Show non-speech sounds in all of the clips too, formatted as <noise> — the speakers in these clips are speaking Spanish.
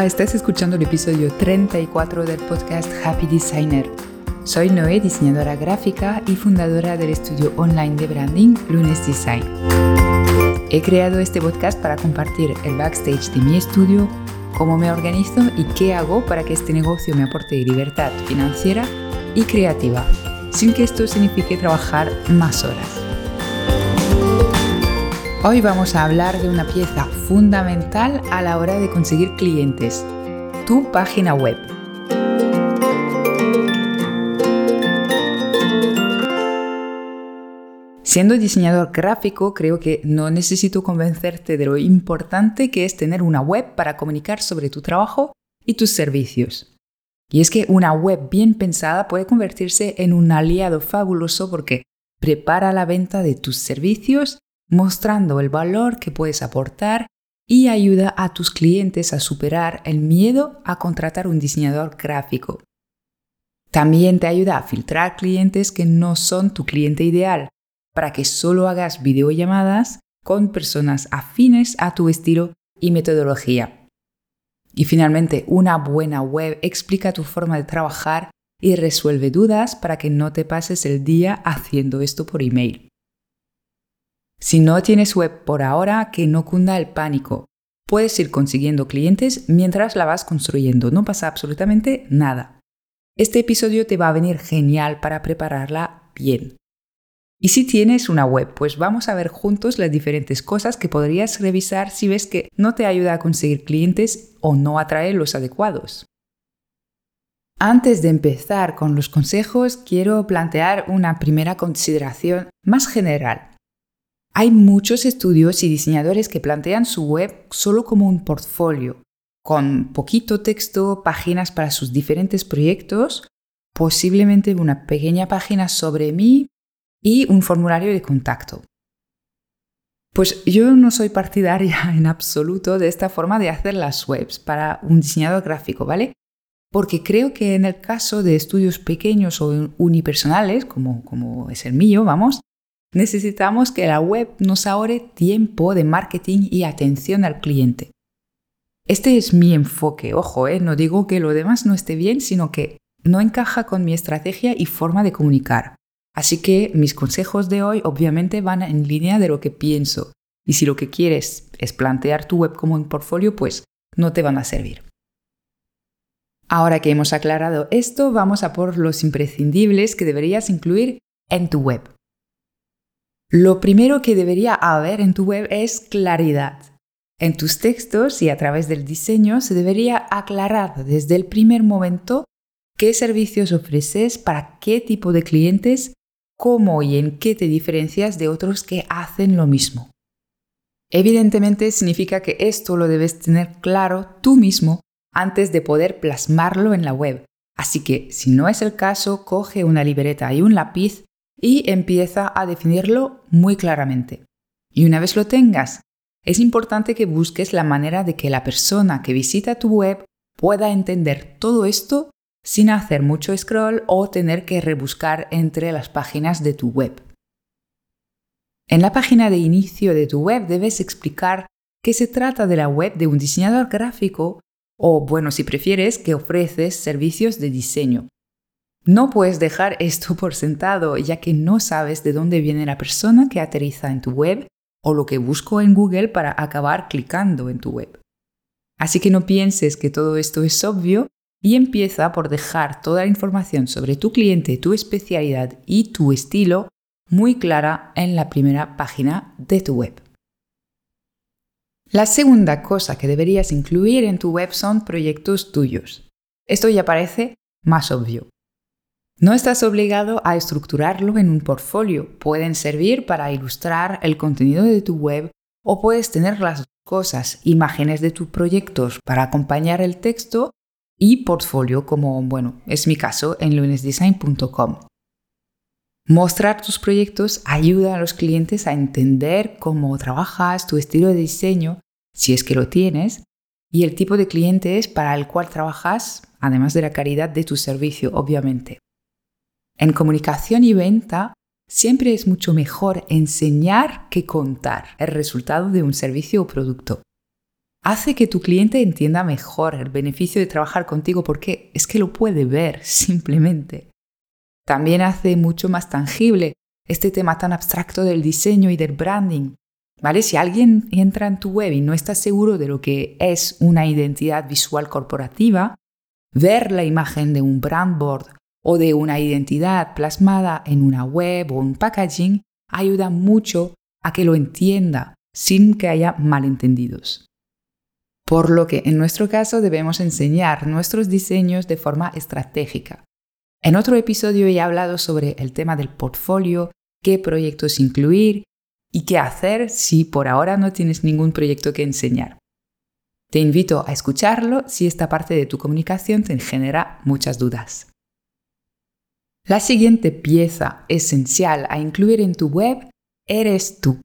Hola, estás escuchando el episodio 34 del podcast Happy Designer. Soy Noé, diseñadora gráfica y fundadora del estudio online de branding Lunes Design. He creado este podcast para compartir el backstage de mi estudio, cómo me organizo y qué hago para que este negocio me aporte libertad financiera y creativa, sin que esto signifique trabajar más horas. Hoy vamos a hablar de una pieza fundamental a la hora de conseguir clientes, tu página web. Siendo diseñador gráfico, creo que no necesito convencerte de lo importante que es tener una web para comunicar sobre tu trabajo y tus servicios. Y es que una web bien pensada puede convertirse en un aliado fabuloso porque prepara la venta de tus servicios mostrando el valor que puedes aportar y ayuda a tus clientes a superar el miedo a contratar un diseñador gráfico. También te ayuda a filtrar clientes que no son tu cliente ideal, para que solo hagas videollamadas con personas afines a tu estilo y metodología. Y finalmente, una buena web explica tu forma de trabajar y resuelve dudas para que no te pases el día haciendo esto por email. Si no tienes web por ahora, que no cunda el pánico. Puedes ir consiguiendo clientes mientras la vas construyendo, no pasa absolutamente nada. Este episodio te va a venir genial para prepararla bien. Y si tienes una web, pues vamos a ver juntos las diferentes cosas que podrías revisar si ves que no te ayuda a conseguir clientes o no atrae los adecuados. Antes de empezar con los consejos, quiero plantear una primera consideración más general. Hay muchos estudios y diseñadores que plantean su web solo como un portfolio, con poquito texto, páginas para sus diferentes proyectos, posiblemente una pequeña página sobre mí y un formulario de contacto. Pues yo no soy partidaria <laughs> en absoluto de esta forma de hacer las webs para un diseñador gráfico, ¿vale? Porque creo que en el caso de estudios pequeños o unipersonales, como, como es el mío, vamos, Necesitamos que la web nos ahorre tiempo de marketing y atención al cliente. Este es mi enfoque, ojo, ¿eh? no digo que lo demás no esté bien, sino que no encaja con mi estrategia y forma de comunicar. Así que mis consejos de hoy obviamente van en línea de lo que pienso. Y si lo que quieres es plantear tu web como un portfolio, pues no te van a servir. Ahora que hemos aclarado esto, vamos a por los imprescindibles que deberías incluir en tu web. Lo primero que debería haber en tu web es claridad. En tus textos y a través del diseño se debería aclarar desde el primer momento qué servicios ofreces para qué tipo de clientes, cómo y en qué te diferencias de otros que hacen lo mismo. Evidentemente significa que esto lo debes tener claro tú mismo antes de poder plasmarlo en la web. Así que si no es el caso, coge una libreta y un lápiz y empieza a definirlo muy claramente. Y una vez lo tengas, es importante que busques la manera de que la persona que visita tu web pueda entender todo esto sin hacer mucho scroll o tener que rebuscar entre las páginas de tu web. En la página de inicio de tu web debes explicar que se trata de la web de un diseñador gráfico o, bueno, si prefieres, que ofreces servicios de diseño, no puedes dejar esto <laughs> por sentado, ya que no sabes de dónde viene la persona que aterriza en tu web o lo que busco en Google para acabar clicando en tu web. Así que no pienses que todo esto es obvio y empieza por dejar toda la información sobre tu cliente, tu especialidad y tu estilo muy clara en la primera página de tu web. La segunda cosa que deberías incluir en tu web son proyectos tuyos. Esto ya parece más obvio, no estás obligado a estructurarlo en un portfolio. Pueden servir para ilustrar el contenido de tu web o puedes tener las cosas, imágenes de tus proyectos para acompañar el texto y portfolio como, bueno, es mi caso en lunesdesign.com. Mostrar tus proyectos ayuda a los clientes a entender cómo trabajas, tu estilo de diseño, si es que lo tienes, y el tipo de clientes para el cual trabajas, además de la calidad de tu servicio, obviamente. En comunicación y venta, siempre es mucho mejor enseñar que contar el resultado de un servicio o producto. hace que tu cliente entienda mejor el beneficio de trabajar contigo porque es que lo puede ver <laughs> simplemente. También hace mucho más tangible este tema tan abstracto del diseño y del branding. ¿Vale? Si alguien entra en tu web y no está seguro de lo que es una identidad visual corporativa, ver la imagen de un brand board o de una identidad plasmada en una web o un packaging ayuda mucho a que lo entienda sin que haya malentendidos. Por lo que en nuestro caso debemos enseñar nuestros diseños de forma estratégica. En otro episodio he hablado sobre el tema del portfolio, qué proyectos incluir y qué hacer si por ahora no tienes ningún proyecto que enseñar. Te invito a escucharlo si esta parte de tu comunicación te genera muchas dudas. La siguiente pieza esencial a incluir en tu web eres tú,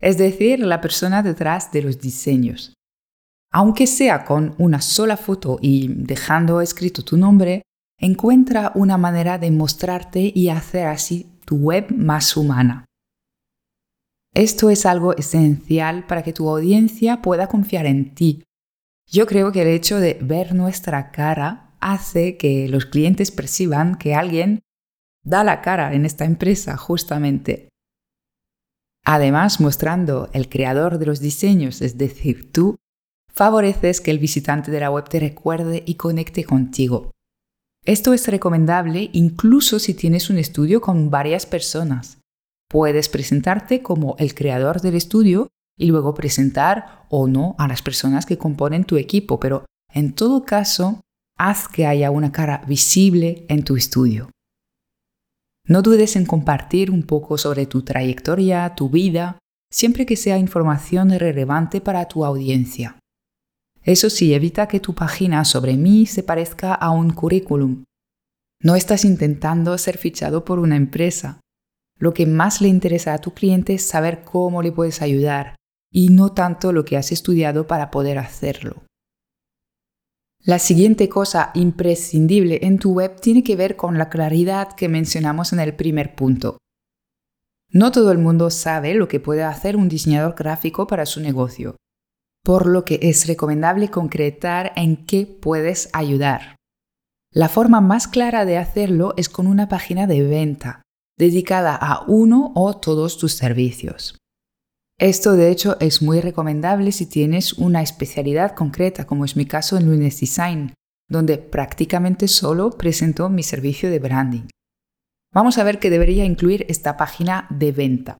es decir, la persona detrás de los diseños. Aunque sea con una sola foto y dejando escrito tu nombre, encuentra una manera de mostrarte y hacer así tu web más humana. Esto es algo esencial para que tu audiencia pueda confiar en ti. Yo creo que el hecho de ver nuestra cara hace que los clientes perciban que alguien da la cara en esta empresa justamente. Además, mostrando el creador de los diseños, es decir, tú, favoreces que el visitante de la web te recuerde y conecte contigo. Esto es recomendable incluso si tienes un estudio con varias personas. Puedes presentarte como el creador del estudio y luego presentar o no a las personas que componen tu equipo, pero en todo caso, haz que haya una cara visible en tu estudio. No dudes en compartir un poco sobre tu trayectoria, tu vida, siempre que sea información relevante para tu audiencia. Eso sí, evita que tu página sobre mí se parezca a un currículum. No estás intentando ser fichado por una empresa. Lo que más le interesa a tu cliente es saber cómo le puedes ayudar y no tanto lo que has estudiado para poder hacerlo. La siguiente cosa imprescindible en tu web tiene que ver con la claridad que mencionamos en el primer punto. No todo el mundo sabe lo que puede hacer un diseñador gráfico para su negocio por lo que es recomendable concretar en qué puedes ayudar. La forma más clara de hacerlo es con una página de venta, dedicada a uno o todos tus servicios. Esto de hecho es muy recomendable si tienes una especialidad concreta, como es mi caso en Lunes Design, donde prácticamente solo presento mi servicio de branding. Vamos a ver qué debería incluir esta página de venta.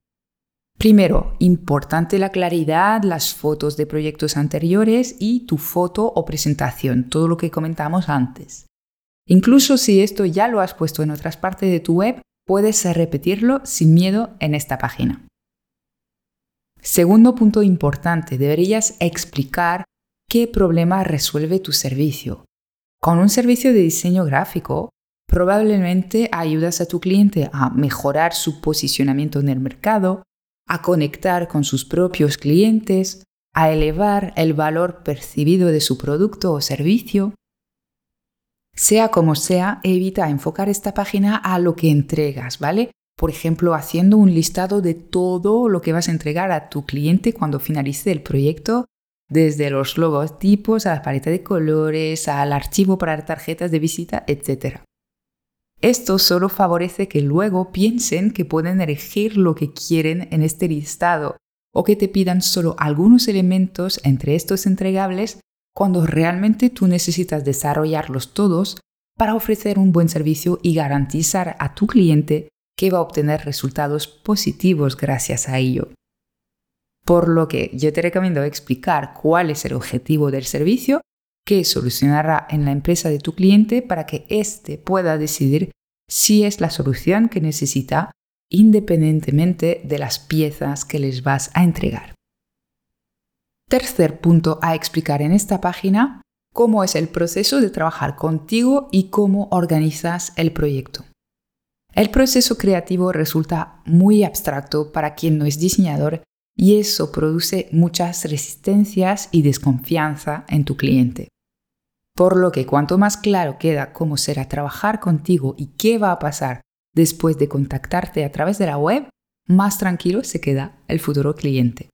Primero, importante la claridad, las fotos de proyectos anteriores y tu foto o presentación, todo lo que comentamos antes. Incluso si esto ya lo has puesto en otras partes de tu web, puedes repetirlo sin miedo en esta página. Segundo punto importante, deberías explicar qué problema resuelve tu servicio. Con un servicio de diseño gráfico, probablemente ayudas a tu cliente a mejorar su posicionamiento en el mercado, a conectar con sus propios clientes, a elevar el valor percibido de su producto o servicio. Sea como sea, evita enfocar esta página a lo que entregas, ¿vale? Por ejemplo, haciendo un listado de todo lo que vas a entregar a tu cliente cuando finalice el proyecto, desde los logotipos a la paleta de colores, al archivo para tarjetas de visita, etc. Esto solo favorece que luego piensen que pueden elegir lo que quieren en este listado o que te pidan solo algunos elementos entre estos entregables cuando realmente tú necesitas desarrollarlos todos para ofrecer un buen servicio y garantizar a tu cliente que va a obtener resultados positivos gracias a ello. Por lo que yo te recomiendo explicar cuál es el objetivo del servicio que solucionará en la empresa de tu cliente para que éste pueda decidir si es la solución que necesita independientemente de las piezas que les vas a entregar. Tercer punto a explicar en esta página, cómo es el proceso de trabajar contigo y cómo organizas el proyecto. El proceso creativo resulta muy abstracto para quien no es diseñador y eso produce muchas resistencias y desconfianza en tu cliente. Por lo que cuanto más claro queda cómo será trabajar contigo y qué va a pasar después de contactarte a través de la web, más tranquilo se queda el futuro cliente.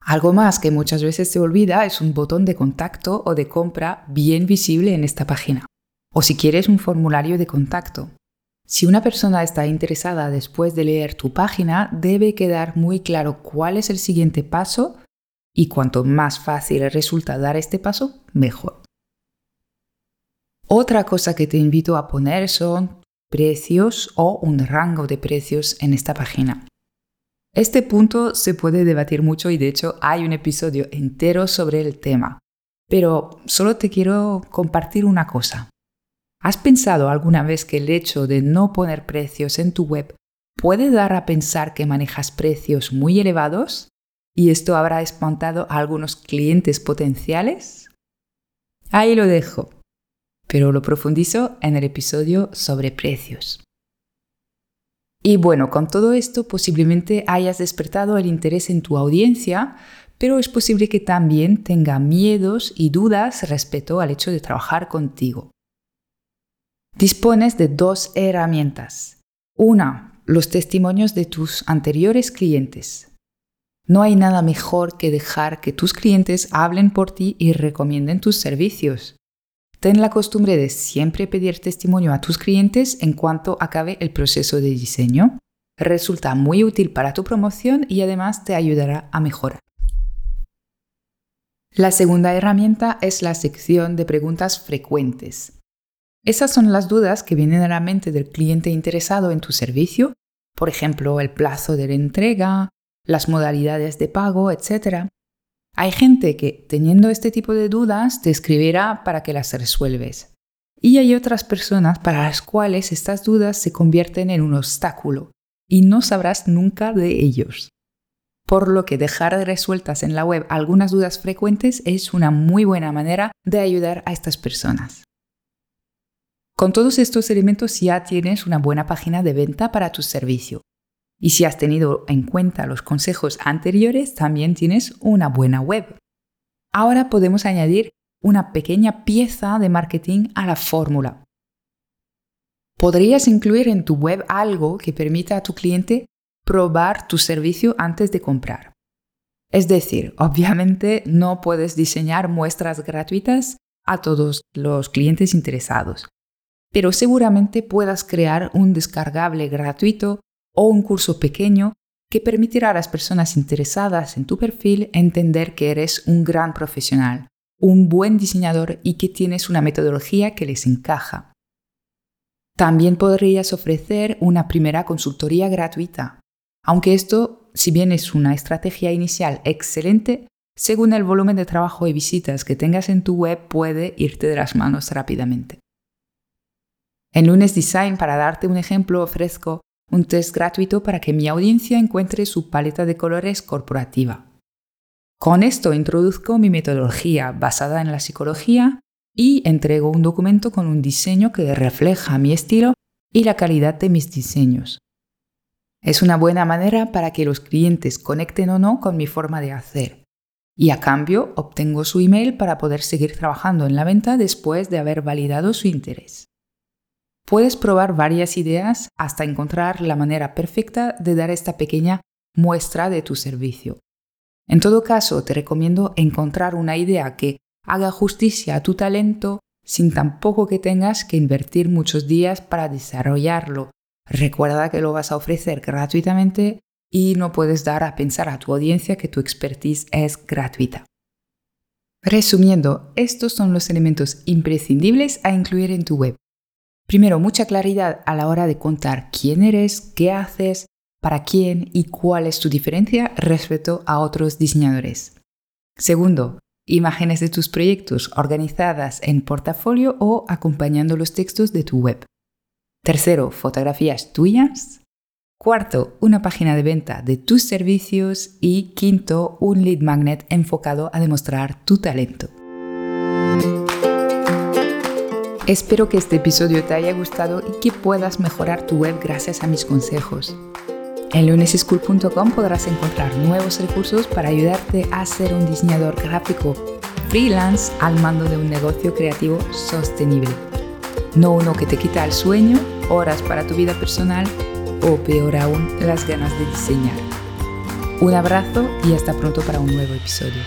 Algo más que muchas veces se olvida es un botón de contacto o de compra bien visible en esta página. O si quieres un formulario de contacto. Si una persona está interesada después de leer tu página, debe quedar muy claro cuál es el siguiente paso y cuanto más fácil resulta dar este paso, mejor. Otra cosa que te invito a poner son precios o un rango de precios en esta página. Este punto se puede debatir mucho y de hecho hay un episodio entero sobre el tema. Pero solo te quiero compartir una cosa. ¿Has pensado alguna vez que el hecho de no poner precios en tu web puede dar a pensar que manejas precios muy elevados? ¿Y esto habrá espantado a algunos clientes potenciales? Ahí lo dejo, pero lo profundizo en el episodio sobre precios. Y bueno, con todo esto posiblemente hayas despertado el interés en tu audiencia, pero es posible que también tenga miedos y dudas respecto al hecho de trabajar contigo. Dispones de dos herramientas. Una, los testimonios de tus anteriores clientes. No hay nada mejor que dejar que tus clientes hablen por ti y recomienden tus servicios. Ten la costumbre de siempre pedir testimonio a tus clientes en cuanto acabe el proceso de diseño. Resulta muy útil para tu promoción y además te ayudará a mejorar. La segunda herramienta es la sección de preguntas frecuentes. Esas son las dudas que vienen a la mente del cliente interesado en tu servicio, por ejemplo, el plazo de la entrega, las modalidades de pago, etc. Hay gente que, teniendo este tipo de dudas, te escribirá para que las resuelves. Y hay otras personas para las cuales estas dudas se convierten en un obstáculo y no sabrás nunca de ellos. Por lo que dejar resueltas en la web algunas dudas frecuentes es una muy buena manera de ayudar a estas personas. Con todos estos elementos ya tienes una buena página de venta para tu servicio. Y si has tenido en cuenta los consejos anteriores, también tienes una buena web. Ahora podemos añadir una pequeña pieza de marketing a la fórmula. Podrías incluir en tu web algo que permita a tu cliente probar tu servicio antes de comprar. Es decir, obviamente no puedes diseñar muestras gratuitas a todos los clientes interesados, pero seguramente puedas crear un descargable gratuito o un curso pequeño que permitirá a las personas interesadas en tu perfil entender que eres un gran profesional, un buen diseñador y que tienes una metodología que les encaja. También podrías ofrecer una primera consultoría gratuita, aunque esto, si bien es una estrategia inicial excelente, según el volumen de trabajo y visitas que tengas en tu web puede irte de las manos rápidamente. En Lunes Design, para darte un ejemplo, ofrezco un test gratuito para que mi audiencia encuentre su paleta de colores corporativa. Con esto introduzco mi metodología basada en la psicología y entrego un documento con un diseño que refleja mi estilo y la calidad de mis diseños. Es una buena manera para que los clientes conecten o no con mi forma de hacer. Y a cambio obtengo su email para poder seguir trabajando en la venta después de haber validado su interés. Puedes probar varias ideas hasta encontrar la manera perfecta de dar esta pequeña muestra de tu servicio. En todo caso, te recomiendo encontrar una idea que haga justicia a tu talento sin tampoco que tengas que invertir muchos días para desarrollarlo. Recuerda que lo vas a ofrecer gratuitamente y no puedes dar a pensar a tu audiencia que tu expertise es gratuita. Resumiendo, estos son los elementos imprescindibles a incluir en tu web. Primero, mucha claridad a la hora de contar quién eres, qué haces, para quién y cuál es tu diferencia respecto a otros diseñadores. Segundo, imágenes de tus proyectos organizadas en portafolio o acompañando los textos de tu web. Tercero, fotografías tuyas. Cuarto, una página de venta de tus servicios. Y quinto, un lead magnet enfocado a demostrar tu talento. Espero que este episodio te haya gustado y que puedas mejorar tu web gracias a mis consejos. En luneseschool.com podrás encontrar nuevos recursos para ayudarte a ser un diseñador gráfico freelance al mando de un negocio creativo sostenible. No uno que te quita el sueño, horas para tu vida personal o peor aún, las ganas de diseñar. Un abrazo y hasta pronto para un nuevo episodio.